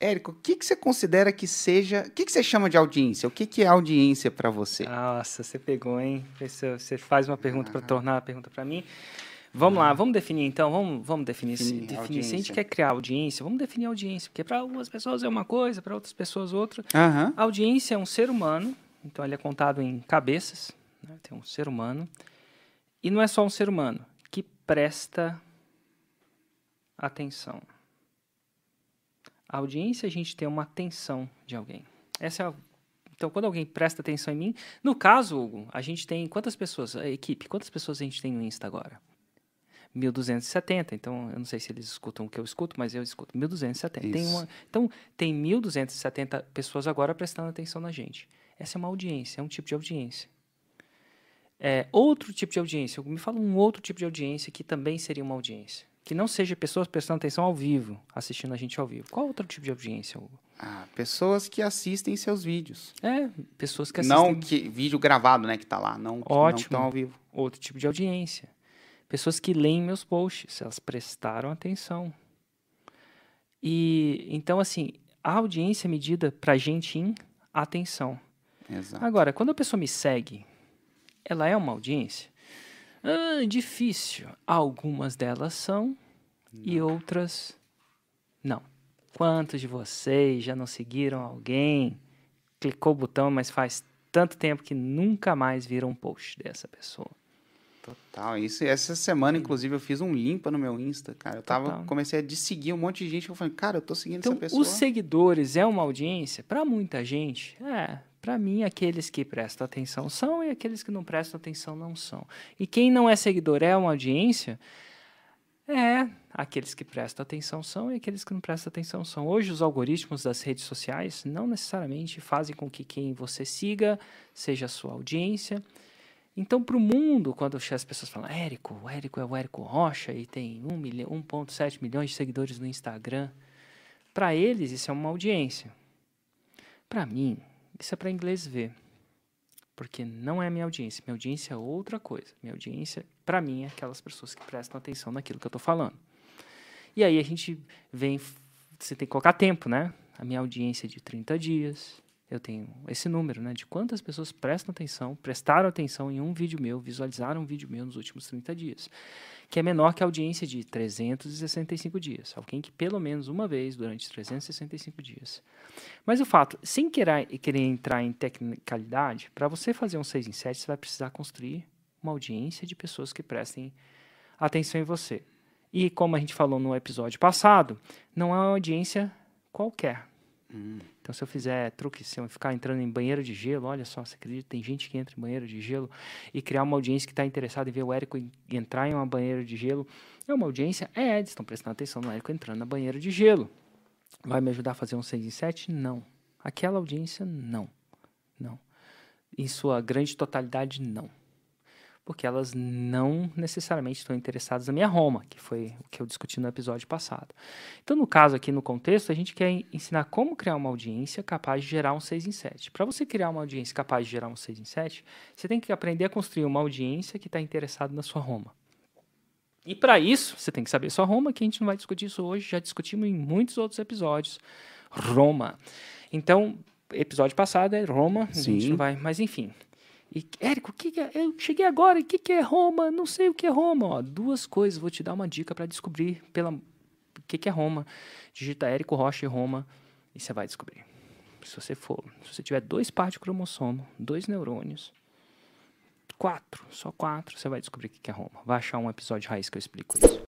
Érico, o que, que você considera que seja. O que, que você chama de audiência? O que, que é audiência para você? Nossa, você pegou, hein? Você faz uma pergunta para tornar a pergunta para mim. Vamos lá, vamos definir então, vamos, vamos definir, definir, definir se a gente quer criar audiência, vamos definir audiência, porque para algumas pessoas é uma coisa, para outras pessoas outra. Uhum. A audiência é um ser humano, então ele é contado em cabeças, né? tem um ser humano, e não é só um ser humano que presta atenção. A audiência a gente tem uma atenção de alguém. Essa é a então, quando alguém presta atenção em mim, no caso, Hugo, a gente tem quantas pessoas, a equipe, quantas pessoas a gente tem no Insta agora? 1270, então eu não sei se eles escutam o que eu escuto, mas eu escuto 1270. Tem uma, então tem 1270 pessoas agora prestando atenção na gente. Essa é uma audiência, é um tipo de audiência. É, outro tipo de audiência, me fala um outro tipo de audiência que também seria uma audiência. Que não seja pessoas prestando atenção ao vivo, assistindo a gente ao vivo. Qual outro tipo de audiência, Hugo? Ah, pessoas que assistem seus vídeos. É, pessoas que assistem. Não que vídeo gravado, né, que tá lá, não Ótimo. não estão ao vivo. Outro tipo de audiência pessoas que leem meus posts, elas prestaram atenção. E então assim, a audiência é medida para gente em atenção. Exato. Agora, quando a pessoa me segue, ela é uma audiência? Ah, difícil. Algumas delas são não. e outras não. Quantos de vocês já não seguiram alguém, clicou o botão, mas faz tanto tempo que nunca mais viram um post dessa pessoa? Total. Isso, essa semana, inclusive, eu fiz um limpa no meu Insta, cara. Eu tava, comecei a seguir um monte de gente. Eu falei, cara, eu tô seguindo então, essa pessoa. Os seguidores é uma audiência? Para muita gente, é. Para mim, aqueles que prestam atenção são e aqueles que não prestam atenção não são. E quem não é seguidor é uma audiência? É, aqueles que prestam atenção são e aqueles que não prestam atenção são. Hoje, os algoritmos das redes sociais não necessariamente fazem com que quem você siga seja a sua audiência. Então, para o mundo, quando as pessoas falam, Érico, o Érico é o Érico Rocha e tem 1,7 milhões de seguidores no Instagram, para eles isso é uma audiência. Para mim, isso é para inglês ver. Porque não é minha audiência. Minha audiência é outra coisa. Minha audiência, para mim, é aquelas pessoas que prestam atenção naquilo que eu estou falando. E aí a gente vem. Você tem que colocar tempo, né? A minha audiência é de 30 dias, eu tenho esse número, né, de quantas pessoas prestam atenção, prestaram atenção em um vídeo meu, visualizaram um vídeo meu nos últimos 30 dias, que é menor que a audiência de 365 dias, alguém que pelo menos uma vez durante 365 dias. Mas o fato, sem querer, querer entrar em tecnicalidade, para você fazer um 6 em 7, você vai precisar construir uma audiência de pessoas que prestem atenção em você. E como a gente falou no episódio passado, não é uma audiência qualquer. Hum. Então, se eu fizer truque, se eu ficar entrando em banheiro de gelo, olha só, você acredita, tem gente que entra em banheiro de gelo e criar uma audiência que está interessada em ver o Érico entrar em uma banheiro de gelo. É uma audiência? É, eles estão prestando atenção no Érico entrando na banheira de gelo. Vai me ajudar a fazer um 6 em 7? Não. Aquela audiência, não. Não. Em sua grande totalidade, não porque elas não necessariamente estão interessadas na minha Roma, que foi o que eu discuti no episódio passado. Então, no caso aqui no contexto, a gente quer ensinar como criar uma audiência capaz de gerar um 6 em 7. Para você criar uma audiência capaz de gerar um 6 em 7, você tem que aprender a construir uma audiência que está interessada na sua Roma. E para isso, você tem que saber sua Roma, que a gente não vai discutir isso hoje, já discutimos em muitos outros episódios. Roma. Então, episódio passado é Roma, Sim. a gente não vai, mas enfim. E, Érico, o que, é? Eu cheguei agora, o que, que é Roma? Não sei o que é Roma. Ó, duas coisas, vou te dar uma dica para descobrir pela, o que, que é Roma. Digita Érico Rocha e Roma e você vai descobrir. Se você for, se você tiver dois pares de cromossomo, dois neurônios, quatro, só quatro, você vai descobrir o que, que é Roma. Vai achar um episódio raiz que eu explico isso.